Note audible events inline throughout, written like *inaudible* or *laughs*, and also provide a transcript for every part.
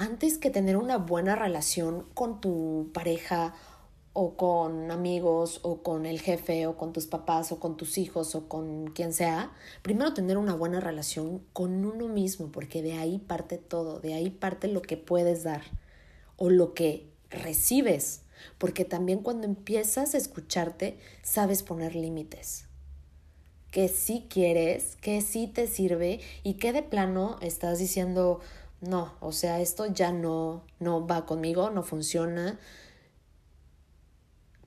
antes que tener una buena relación con tu pareja o con amigos o con el jefe o con tus papás o con tus hijos o con quien sea, primero tener una buena relación con uno mismo, porque de ahí parte todo, de ahí parte lo que puedes dar o lo que recibes, porque también cuando empiezas a escucharte, sabes poner límites. Que sí quieres, que sí te sirve y que de plano estás diciendo, no, o sea, esto ya no, no va conmigo, no funciona,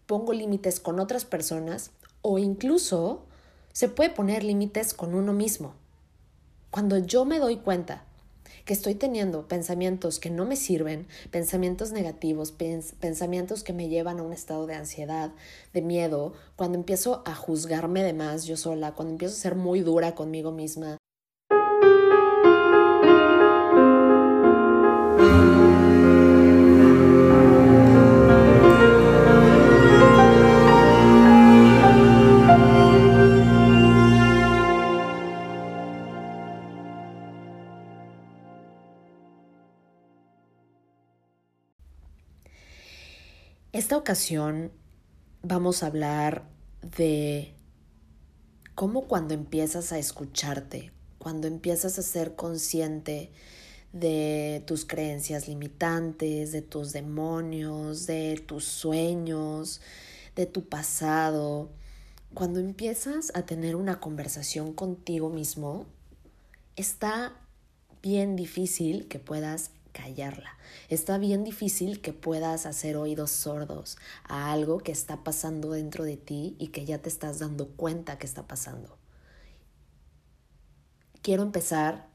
pongo límites con otras personas o incluso se puede poner límites con uno mismo. Cuando yo me doy cuenta que estoy teniendo pensamientos que no me sirven, pensamientos negativos, pensamientos que me llevan a un estado de ansiedad, de miedo, cuando empiezo a juzgarme de más yo sola, cuando empiezo a ser muy dura conmigo misma, Esta ocasión vamos a hablar de cómo cuando empiezas a escucharte, cuando empiezas a ser consciente de tus creencias limitantes, de tus demonios, de tus sueños, de tu pasado, cuando empiezas a tener una conversación contigo mismo, está bien difícil que puedas callarla. Está bien difícil que puedas hacer oídos sordos a algo que está pasando dentro de ti y que ya te estás dando cuenta que está pasando. Quiero empezar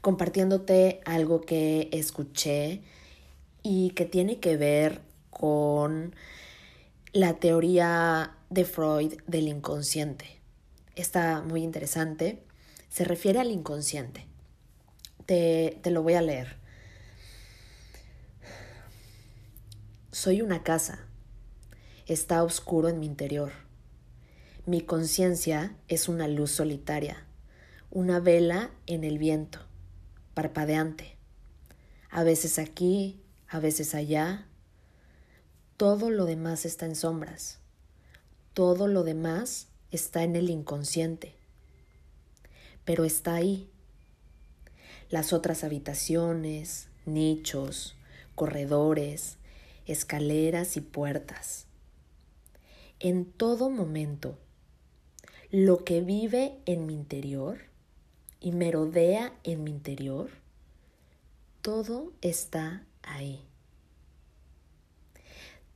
compartiéndote algo que escuché y que tiene que ver con la teoría de Freud del inconsciente. Está muy interesante. Se refiere al inconsciente. Te, lo voy a leer. Soy una casa. Está oscuro en mi interior. Mi conciencia es una luz solitaria, una vela en el viento, parpadeante. A veces aquí, a veces allá. Todo lo demás está en sombras. Todo lo demás está en el inconsciente. Pero está ahí, las otras habitaciones, nichos, corredores, escaleras y puertas. En todo momento, lo que vive en mi interior y me rodea en mi interior, todo está ahí.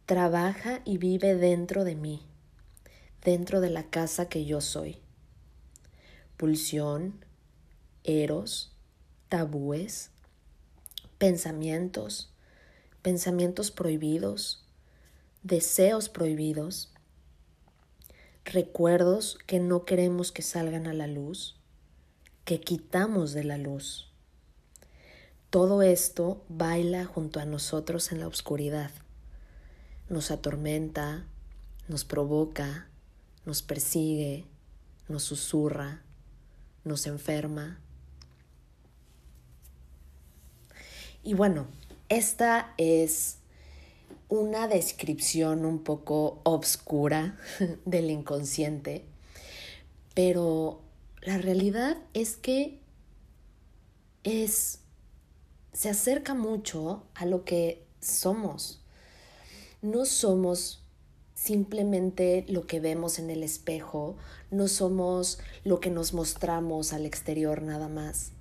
Trabaja y vive dentro de mí, dentro de la casa que yo soy. Pulsión, eros, tabúes, pensamientos, pensamientos prohibidos, deseos prohibidos, recuerdos que no queremos que salgan a la luz, que quitamos de la luz. Todo esto baila junto a nosotros en la oscuridad. Nos atormenta, nos provoca, nos persigue, nos susurra, nos enferma, Y bueno, esta es una descripción un poco obscura *laughs* del inconsciente, pero la realidad es que es se acerca mucho a lo que somos. No somos simplemente lo que vemos en el espejo, no somos lo que nos mostramos al exterior nada más.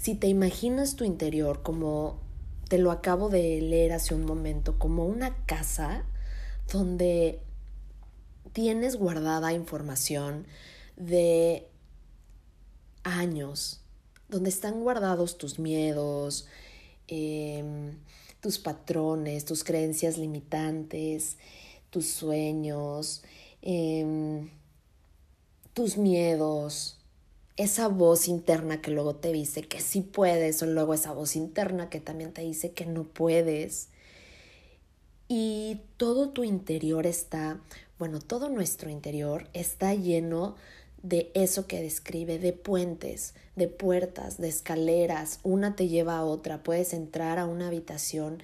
Si te imaginas tu interior como te lo acabo de leer hace un momento, como una casa donde tienes guardada información de años, donde están guardados tus miedos, em, tus patrones, tus creencias limitantes, tus sueños, em, tus miedos, esa voz interna que luego te dice que sí puedes o luego esa voz interna que también te dice que no puedes. Y todo tu interior está, bueno, todo nuestro interior está lleno de eso que describe, de puentes, de puertas, de escaleras, una te lleva a otra, puedes entrar a una habitación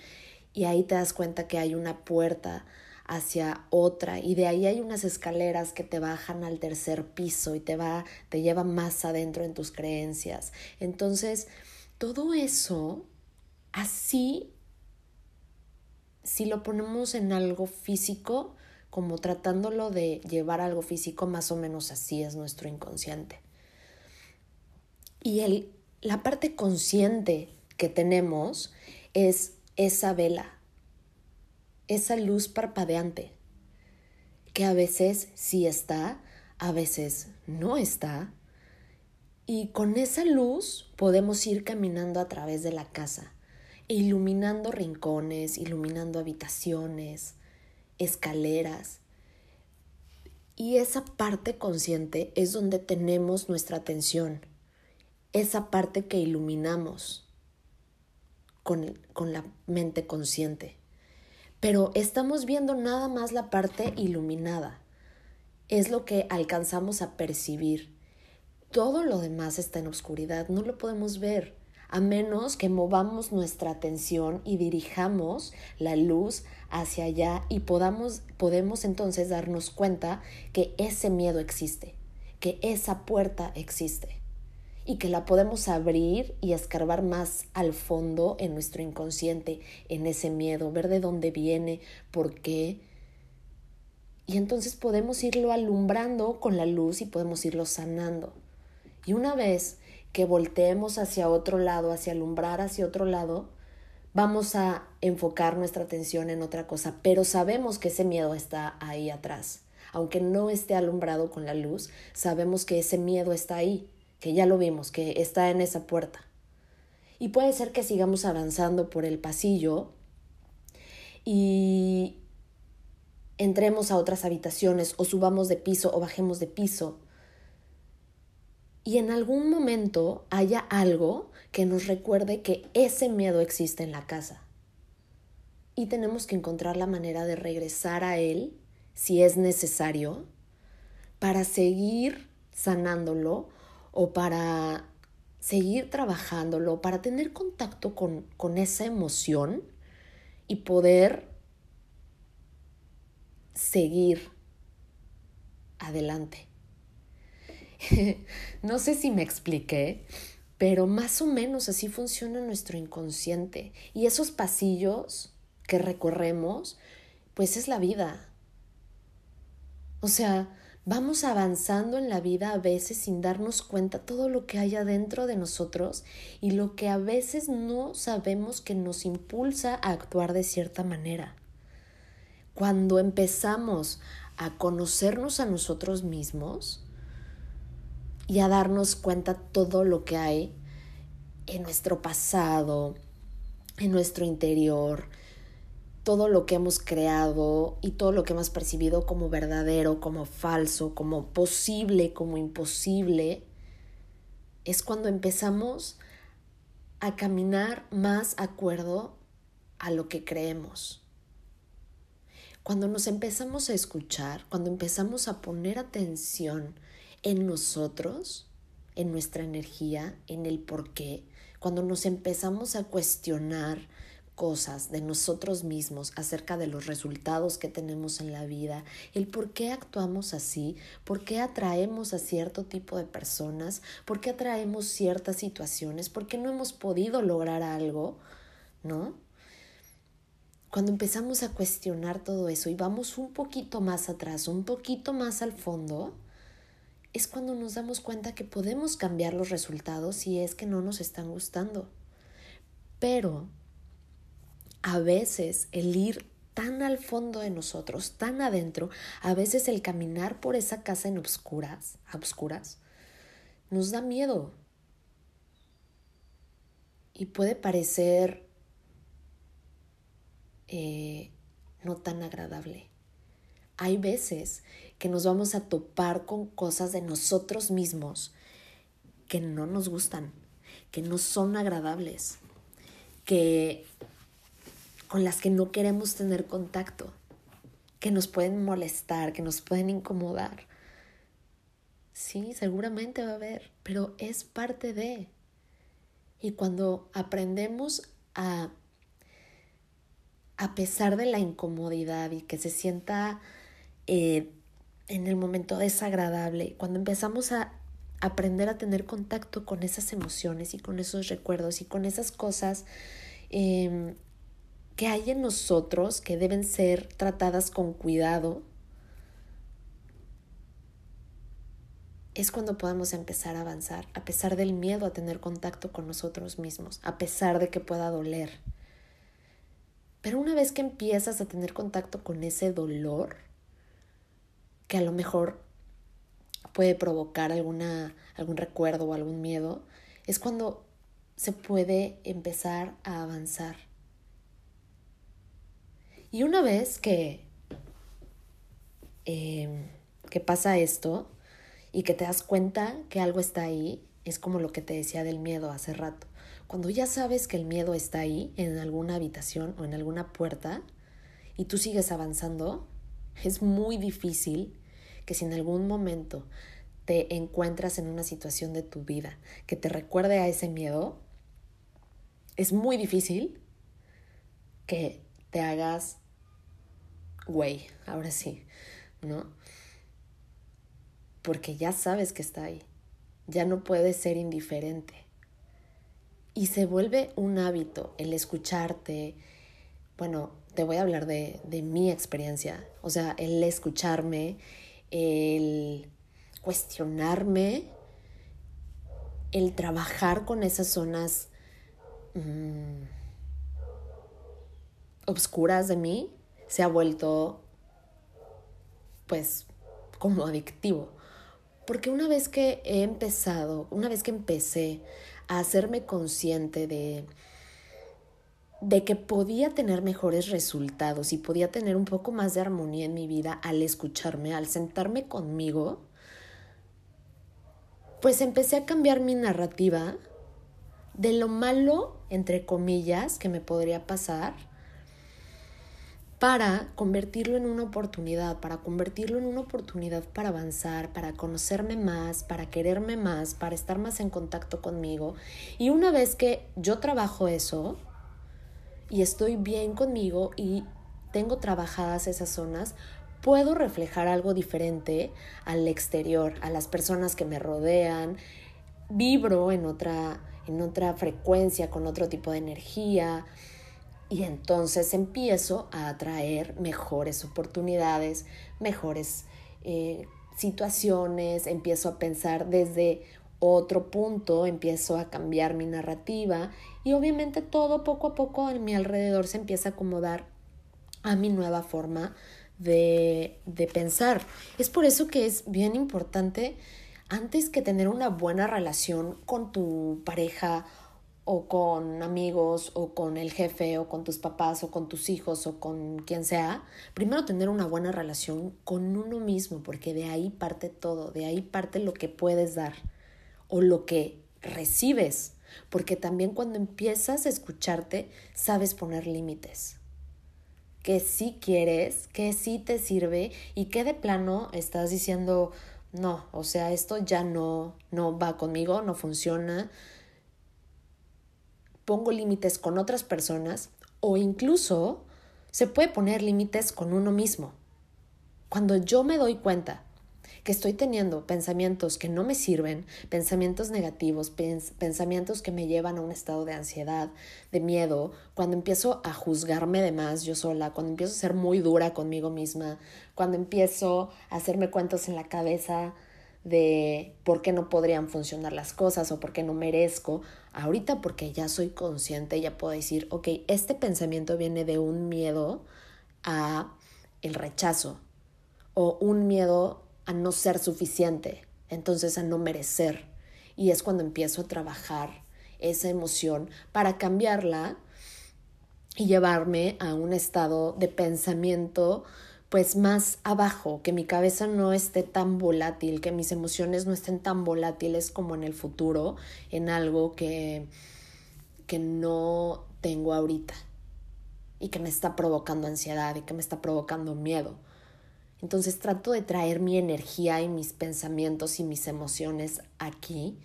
y ahí te das cuenta que hay una puerta hacia otra y de ahí hay unas escaleras que te bajan al tercer piso y te va te lleva más adentro en tus creencias. Entonces, todo eso así si lo ponemos en algo físico, como tratándolo de llevar algo físico, más o menos así es nuestro inconsciente. Y el, la parte consciente que tenemos es esa vela, esa luz parpadeante, que a veces sí está, a veces no está, y con esa luz podemos ir caminando a través de la casa, iluminando rincones, iluminando habitaciones, escaleras. Y esa parte consciente es donde tenemos nuestra atención, esa parte que iluminamos con, con la mente consciente. Pero estamos viendo nada más la parte iluminada. Es lo que alcanzamos a percibir. Todo lo demás está en oscuridad, no lo podemos ver a menos que movamos nuestra atención y dirijamos la luz hacia allá y podamos, podemos entonces darnos cuenta que ese miedo existe, que esa puerta existe y que la podemos abrir y escarbar más al fondo en nuestro inconsciente, en ese miedo, ver de dónde viene, por qué. Y entonces podemos irlo alumbrando con la luz y podemos irlo sanando. Y una vez que volteemos hacia otro lado, hacia alumbrar hacia otro lado, vamos a enfocar nuestra atención en otra cosa, pero sabemos que ese miedo está ahí atrás. Aunque no esté alumbrado con la luz, sabemos que ese miedo está ahí, que ya lo vimos, que está en esa puerta. Y puede ser que sigamos avanzando por el pasillo y entremos a otras habitaciones o subamos de piso o bajemos de piso y en algún momento haya algo que nos recuerde que ese miedo existe en la casa. Y tenemos que encontrar la manera de regresar a él, si es necesario, para seguir sanándolo o para seguir trabajándolo, para tener contacto con, con esa emoción y poder seguir adelante. *laughs* no sé si me expliqué, pero más o menos así funciona nuestro inconsciente. Y esos pasillos que recorremos, pues es la vida. O sea, vamos avanzando en la vida a veces sin darnos cuenta todo lo que hay adentro de nosotros y lo que a veces no sabemos que nos impulsa a actuar de cierta manera. Cuando empezamos a conocernos a nosotros mismos, y a darnos cuenta todo lo que hay en nuestro pasado, en nuestro interior, todo lo que hemos creado y todo lo que hemos percibido como verdadero, como falso, como posible, como imposible, es cuando empezamos a caminar más acuerdo a lo que creemos. Cuando nos empezamos a escuchar, cuando empezamos a poner atención en nosotros, en nuestra energía, en el por qué, cuando nos empezamos a cuestionar cosas de nosotros mismos acerca de los resultados que tenemos en la vida, el por qué actuamos así, por qué atraemos a cierto tipo de personas, por qué atraemos ciertas situaciones, por qué no hemos podido lograr algo, ¿no? Cuando empezamos a cuestionar todo eso y vamos un poquito más atrás, un poquito más al fondo, es cuando nos damos cuenta que podemos cambiar los resultados si es que no nos están gustando. Pero a veces el ir tan al fondo de nosotros, tan adentro, a veces el caminar por esa casa en obscuras, a obscuras, nos da miedo. Y puede parecer eh, no tan agradable. Hay veces que nos vamos a topar con cosas de nosotros mismos que no nos gustan, que no son agradables, que con las que no queremos tener contacto, que nos pueden molestar, que nos pueden incomodar. Sí, seguramente va a haber, pero es parte de. Y cuando aprendemos a, a pesar de la incomodidad y que se sienta eh, en el momento desagradable, cuando empezamos a aprender a tener contacto con esas emociones y con esos recuerdos y con esas cosas em, que hay en nosotros que deben ser tratadas con cuidado, es cuando podemos empezar a avanzar, a pesar del miedo a tener contacto con nosotros mismos, a pesar de que pueda doler. Pero una vez que empiezas a tener contacto con ese dolor, que a lo mejor puede provocar alguna, algún recuerdo o algún miedo, es cuando se puede empezar a avanzar. Y una vez que, em, que pasa esto y que te das cuenta que algo está ahí, es como lo que te decía del miedo hace rato. Cuando ya sabes que el miedo está ahí, en alguna habitación o en alguna puerta, y tú sigues avanzando, es muy difícil que si en algún momento te encuentras en una situación de tu vida que te recuerde a ese miedo, es muy difícil que te hagas güey, ahora sí, ¿no? Porque ya sabes que está ahí, ya no puedes ser indiferente. Y se vuelve un hábito el escucharte, bueno, te voy a hablar de, de mi experiencia, o sea, el escucharme, el cuestionarme, el trabajar con esas zonas mm, obscuras de mí, se ha vuelto pues como adictivo. Porque una vez que he empezado, una vez que empecé a hacerme consciente de de que podía tener mejores resultados y podía tener un poco más de armonía en mi vida al escucharme, al sentarme conmigo, pues empecé a cambiar mi narrativa de lo malo, entre comillas, que me podría pasar, para convertirlo en una oportunidad, para convertirlo en una oportunidad para avanzar, para conocerme más, para quererme más, para estar más en contacto conmigo. Y una vez que yo trabajo eso, y estoy bien conmigo y tengo trabajadas esas zonas, puedo reflejar algo diferente al exterior, a las personas que me rodean, vibro en otra, en otra frecuencia, con otro tipo de energía, y entonces empiezo a atraer mejores oportunidades, mejores eh, situaciones, empiezo a pensar desde otro punto, empiezo a cambiar mi narrativa y obviamente todo poco a poco en mi alrededor se empieza a acomodar a mi nueva forma de, de pensar. Es por eso que es bien importante, antes que tener una buena relación con tu pareja o con amigos o con el jefe o con tus papás o con tus hijos o con quien sea, primero tener una buena relación con uno mismo, porque de ahí parte todo, de ahí parte lo que puedes dar o lo que recibes, porque también cuando empiezas a escucharte, sabes poner límites. Que sí quieres, que sí te sirve y que de plano estás diciendo, no, o sea, esto ya no, no va conmigo, no funciona. Pongo límites con otras personas o incluso se puede poner límites con uno mismo. Cuando yo me doy cuenta que estoy teniendo pensamientos que no me sirven, pensamientos negativos, pensamientos que me llevan a un estado de ansiedad, de miedo, cuando empiezo a juzgarme de más yo sola, cuando empiezo a ser muy dura conmigo misma, cuando empiezo a hacerme cuentos en la cabeza de por qué no podrían funcionar las cosas o por qué no merezco, ahorita porque ya soy consciente, ya puedo decir, ok, este pensamiento viene de un miedo a el rechazo o un miedo a no ser suficiente, entonces a no merecer. Y es cuando empiezo a trabajar esa emoción para cambiarla y llevarme a un estado de pensamiento pues más abajo, que mi cabeza no esté tan volátil, que mis emociones no estén tan volátiles como en el futuro, en algo que, que no tengo ahorita y que me está provocando ansiedad y que me está provocando miedo. Entonces trato de traer mi energía y mis pensamientos y mis emociones aquí,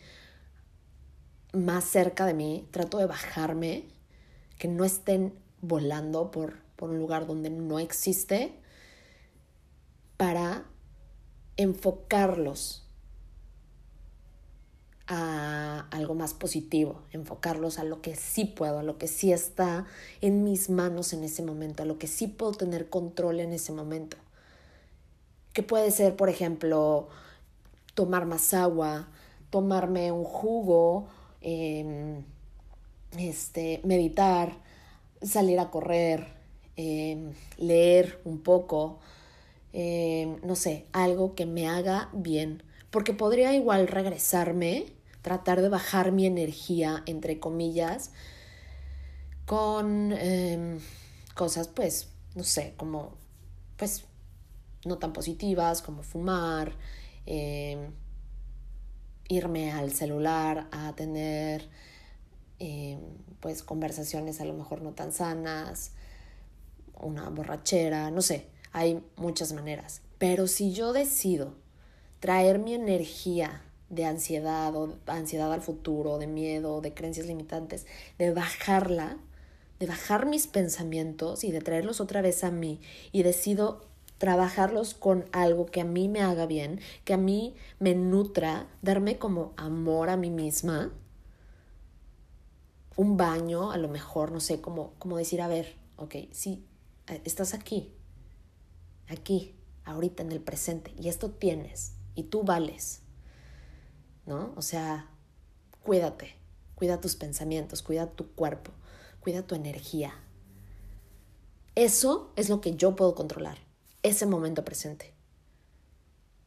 más cerca de mí. Trato de bajarme, que no estén volando por, por un lugar donde no existe, para enfocarlos a algo más positivo, enfocarlos a lo que sí puedo, a lo que sí está en mis manos en ese momento, a lo que sí puedo tener control en ese momento. Que puede ser, por ejemplo, tomar más agua, tomarme un jugo, em, este, meditar, salir a correr, em, leer un poco, em, no sé, algo que me haga bien. Porque podría igual regresarme, tratar de bajar mi energía, entre comillas, con cosas, pues, no sé, como, pues, no tan positivas como fumar, em, irme al celular a tener em, pues conversaciones a lo mejor no tan sanas, una borrachera, no sé, hay muchas maneras. Pero si yo decido traer mi energía de ansiedad o ansiedad al futuro, de miedo, de creencias limitantes, de bajarla, de bajar mis pensamientos y de traerlos otra vez a mí y decido trabajarlos con algo que a mí me haga bien, que a mí me nutra, darme como amor a mí misma, un baño, a lo mejor, no sé, como, como decir, a ver, ok, sí, estás aquí, aquí, ahorita en el presente, y esto tienes, y tú vales, ¿no? O sea, cuídate, cuida tus pensamientos, cuida tu cuerpo, cuida tu energía. Eso es lo que yo puedo controlar ese momento presente.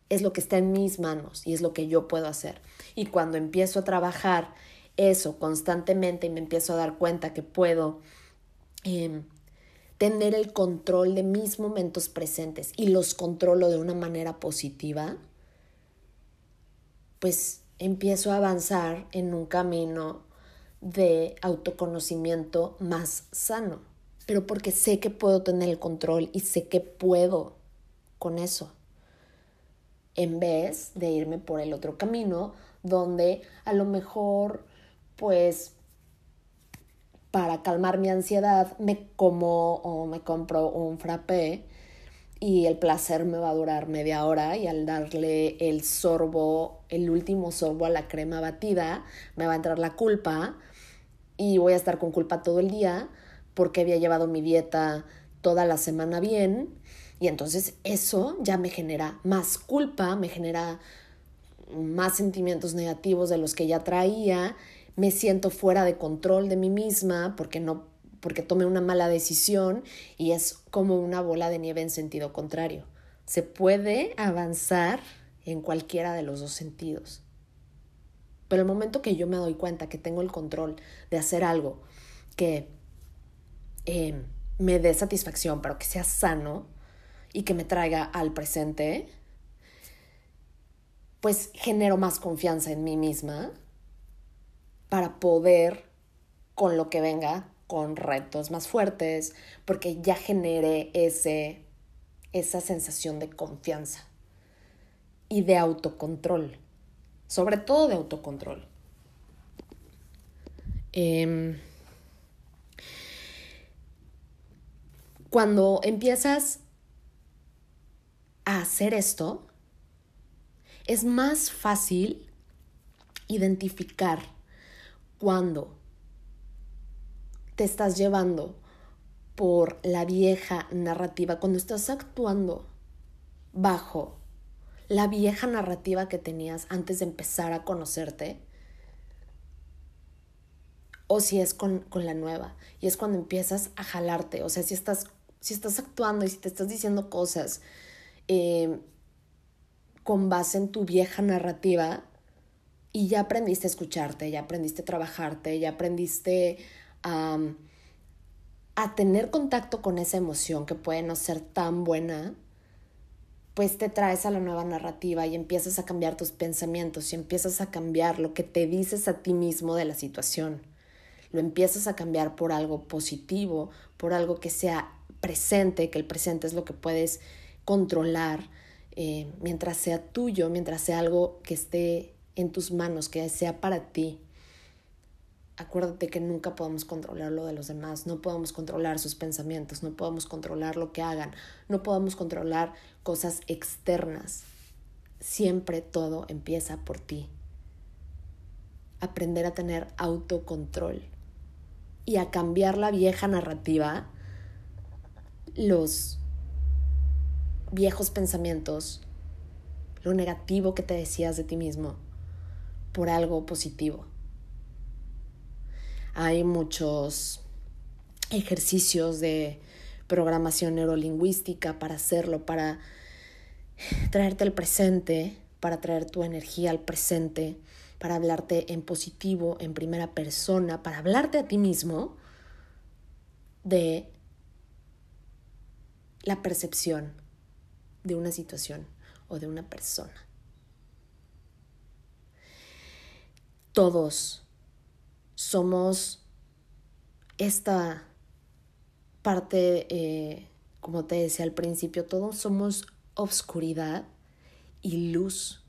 Es lo que está en mis manos y es lo que yo puedo hacer. Y cuando empiezo a trabajar eso constantemente y me empiezo a dar cuenta que puedo em, tener el control de mis momentos presentes y los controlo de una manera positiva, pues empiezo a avanzar en un camino de autoconocimiento más sano pero porque sé que puedo tener el control y sé que puedo con eso. En vez de irme por el otro camino, donde a lo mejor, pues, para calmar mi ansiedad, me como o me compro un frappé y el placer me va a durar media hora y al darle el sorbo, el último sorbo a la crema batida, me va a entrar la culpa y voy a estar con culpa todo el día porque había llevado mi dieta toda la semana bien y entonces eso ya me genera más culpa, me genera más sentimientos negativos de los que ya traía, me siento fuera de control de mí misma porque no porque tomé una mala decisión y es como una bola de nieve en sentido contrario. Se puede avanzar en cualquiera de los dos sentidos. Pero el momento que yo me doy cuenta que tengo el control de hacer algo que Em, me dé satisfacción, pero que sea sano y que me traiga al presente, pues genero más confianza en mí misma para poder, con lo que venga, con retos más fuertes, porque ya generé ese, esa sensación de confianza y de autocontrol, sobre todo de autocontrol. Eh, Cuando empiezas a hacer esto, es más fácil identificar cuando te estás llevando por la vieja narrativa, cuando estás actuando bajo la vieja narrativa que tenías antes de empezar a conocerte, o si es con, la nueva. Y es cuando empiezas a jalarte, o sea, si estás si estás actuando y si te estás diciendo cosas eh, con base en tu vieja narrativa y ya aprendiste a escucharte, ya aprendiste a trabajarte, ya aprendiste a, a tener contacto con esa emoción que puede no ser tan buena, pues te traes a la nueva narrativa y empiezas a cambiar tus pensamientos y empiezas a cambiar lo que te dices a ti mismo de la situación. Lo empiezas a cambiar por algo positivo, por algo que sea presente, que el presente es lo que puedes controlar eh, mientras sea tuyo, mientras sea algo que esté en tus manos, que sea para ti. Acuérdate que nunca podemos controlar lo de los demás, no podemos controlar sus pensamientos, no podemos controlar lo que hagan, no podemos controlar cosas externas. Siempre todo empieza por ti. Aprender a tener autocontrol y a cambiar la vieja narrativa, los viejos pensamientos, lo negativo que te decías de ti mismo, por algo positivo. Hay muchos ejercicios de programación neurolingüística para hacerlo, para traerte al presente, para traer tu energía al presente, para hablarte en positivo, en primera persona, para hablarte a ti mismo de la percepción de una situación o de una persona. Todos somos esta parte, eh, como te decía al principio, todos somos obscuridad y luz.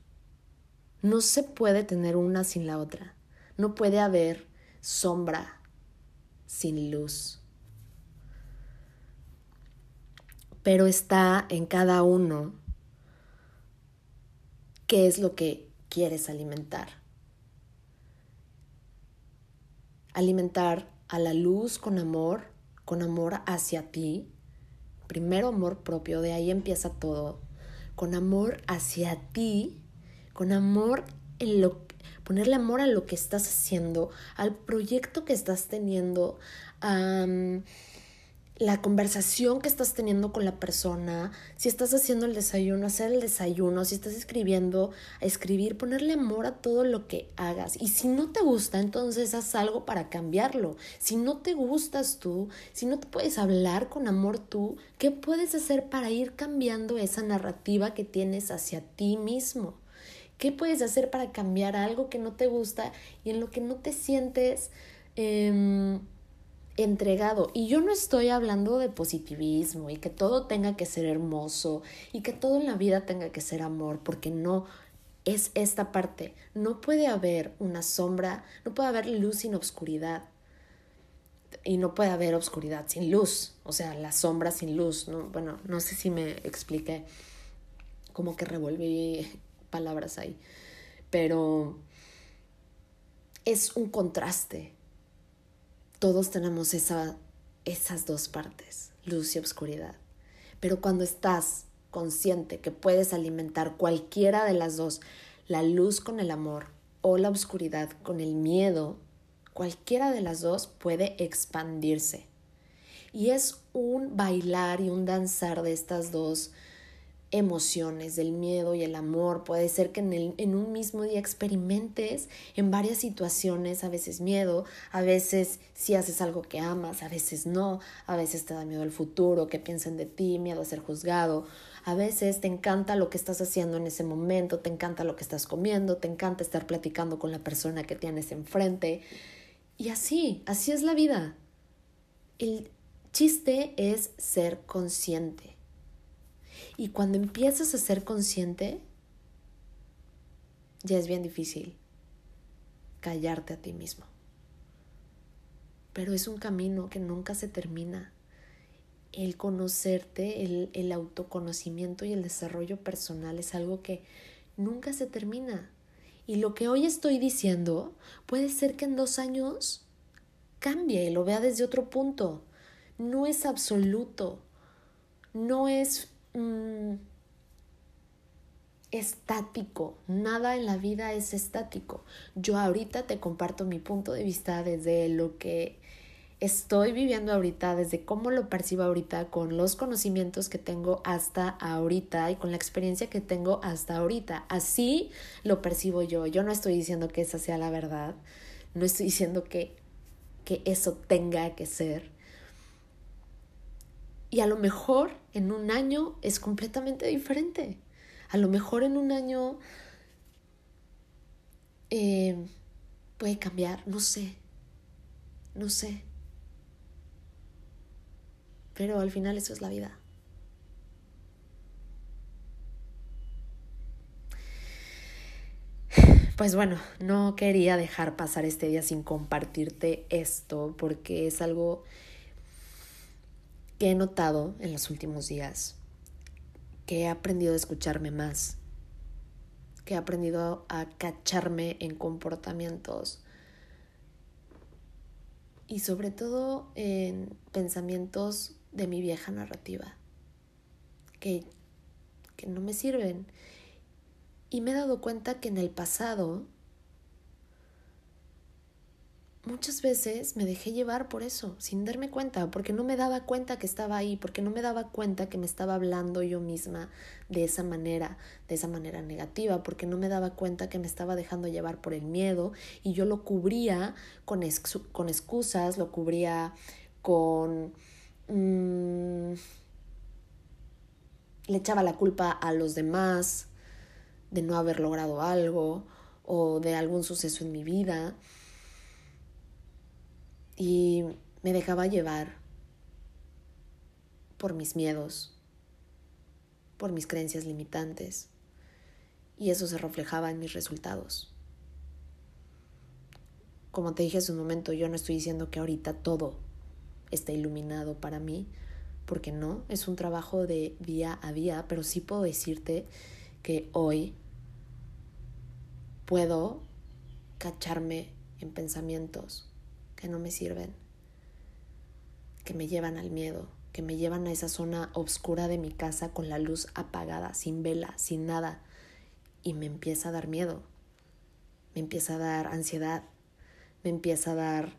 No se puede tener una sin la otra. No puede haber sombra sin luz. Pero está en cada uno qué es lo que quieres alimentar. Alimentar a la luz con amor, con amor hacia ti. Primero amor propio, de ahí empieza todo. Con amor hacia ti, con amor en lo ponerle amor a lo que estás haciendo, al proyecto que estás teniendo, la conversación que estás teniendo con la persona, si estás haciendo el desayuno, hacer el desayuno, si estás escribiendo, escribir, ponerle amor a todo lo que hagas. Y si no te gusta, entonces haz algo para cambiarlo. Si no te gustas tú, si no te puedes hablar con amor tú, ¿qué puedes hacer para ir cambiando esa narrativa que tienes hacia ti mismo? ¿Qué puedes hacer para cambiar algo que no te gusta y en lo que no te sientes... Eh, entregado. Y yo no estoy hablando de positivismo y que todo tenga que ser hermoso y que todo en la vida tenga que ser amor, porque no es esta parte. No puede haber una sombra, no puede haber luz sin obscuridad. Y no puede haber obscuridad sin luz, o sea, la sombra sin luz. ¿no? Bueno, no sé si me expliqué, como que revolví palabras ahí, pero es un contraste todos tenemos esa, esas dos partes, luz y oscuridad. Pero cuando estás consciente que puedes alimentar cualquiera de las dos, la luz con el amor o la oscuridad con el miedo, cualquiera de las dos puede expandirse. Y es un bailar y un danzar de estas dos emociones, del miedo y el amor. Puede ser que en, en, un mismo día experimentes en varias situaciones, a veces miedo, a veces si haces algo que amas, a veces no, a veces te da miedo el futuro, que piensen de ti, miedo a ser juzgado. A veces te encanta lo que estás haciendo en ese momento, te encanta lo que estás comiendo, te encanta estar platicando con la persona que tienes enfrente. Y así, así es la vida. El chiste es ser consciente y cuando empiezas a ser consciente, ya es bien difícil callarte a ti mismo. Pero es un camino que nunca se termina. El conocerte, el, el autoconocimiento y el desarrollo personal es algo que nunca se termina. Y lo que hoy estoy diciendo puede ser que en dos años cambie y lo vea desde otro punto. No es absoluto, no es Mm, estático, nada en la vida es estático. Yo ahorita te comparto mi punto de vista desde lo que estoy viviendo ahorita, desde cómo lo percibo ahorita, con los conocimientos que tengo hasta ahorita y con la experiencia que tengo hasta ahorita. Así lo percibo yo. Yo no estoy diciendo que esa sea la verdad, no estoy diciendo que, que eso tenga que ser. Y a lo mejor en un año es completamente diferente. A lo mejor en un año eh, puede cambiar, no sé, no sé. Pero al final eso es la vida. Pues bueno, no quería dejar pasar este día sin compartirte esto porque es algo que he notado en los últimos días, que he aprendido a escucharme más, que he aprendido a cacharme en comportamientos y sobre todo en pensamientos de mi vieja narrativa, que, que no me sirven. Y me he dado cuenta que en el pasado muchas veces me dejé llevar por eso, sin darme cuenta, porque no me daba cuenta que estaba ahí, porque no me daba cuenta que me estaba hablando yo misma de esa manera, de esa manera negativa, porque no me daba cuenta que me estaba dejando llevar por el miedo y yo lo cubría con, con excusas, lo cubría con... Mm, le echaba la culpa a los demás, de no haber logrado algo o de algún suceso en mi vida. Y me dejaba llevar por mis miedos, por mis creencias limitantes. Y eso se reflejaba en mis resultados. Como te dije hace un momento, yo no estoy diciendo que ahorita todo está iluminado para mí, porque no, es un trabajo de día a día, pero sí puedo decirte que hoy puedo cacharme en pensamientos que no me sirven, que me llevan al miedo, que me llevan a esa zona oscura de mi casa con la luz apagada, sin vela, sin nada, y me empieza a dar miedo, me empieza a dar ansiedad, me empieza a dar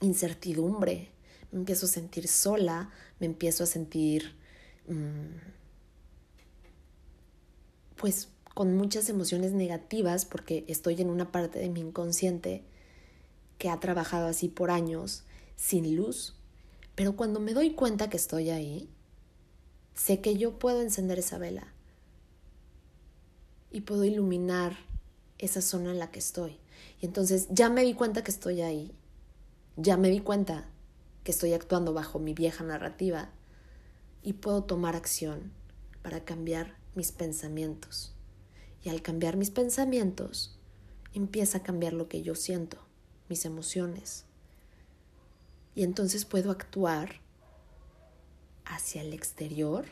incertidumbre, me empiezo a sentir sola, me empiezo a sentir mm, pues con muchas emociones negativas porque estoy en una parte de mi inconsciente que ha trabajado así por años sin luz. Pero cuando me doy cuenta que estoy ahí, sé que yo puedo encender esa vela y puedo iluminar esa zona en la que estoy. Y entonces ya me di cuenta que estoy ahí, ya me di cuenta que estoy actuando bajo mi vieja narrativa y puedo tomar acción para cambiar mis pensamientos. Y al cambiar mis pensamientos, empieza a cambiar lo que yo siento, mis emociones. Y entonces puedo actuar hacia el exterior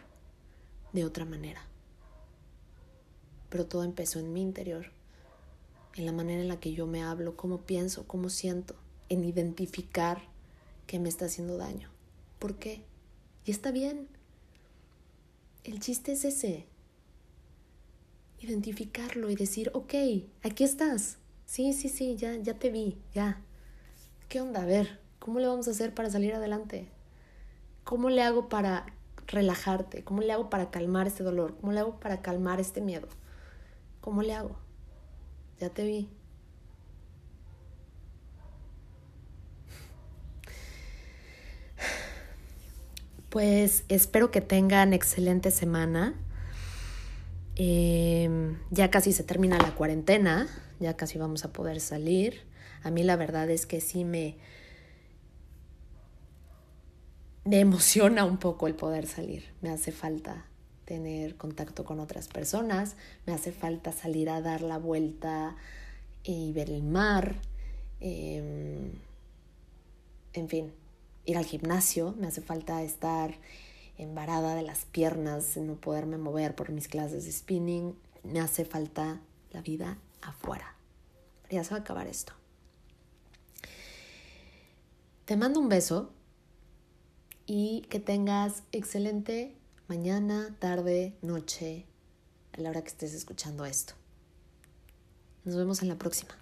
de otra manera. Pero todo empezó en mi interior, en la manera en la que yo me hablo, cómo pienso, cómo siento, en identificar qué me está haciendo daño. ¿Por qué? Y está bien. El chiste es ese, identificarlo y decir, ok, aquí estás. Sí, sí, sí, ya, ya te vi, ya. ¿Qué onda? A ver, ¿cómo le vamos a hacer para salir adelante? ¿Cómo le hago para relajarte? ¿Cómo le hago para calmar este dolor? ¿Cómo le hago para calmar este miedo? ¿Cómo le hago? Ya te vi. Pues espero que tengan excelente semana. Em, ya casi se termina la cuarentena, ya casi vamos a poder salir. A mí la verdad es que sí me, me emociona un poco el poder salir. Me hace falta tener contacto con otras personas, me hace falta salir a dar la vuelta y ver el mar, em, en fin, ir al gimnasio, me hace falta estar embarada de las piernas, no poderme mover por mis clases de spinning. Me hace falta la vida afuera. Ya se va a acabar esto. Te mando un beso y que tengas excelente mañana, tarde, noche, a la hora que estés escuchando esto. Nos vemos en la próxima.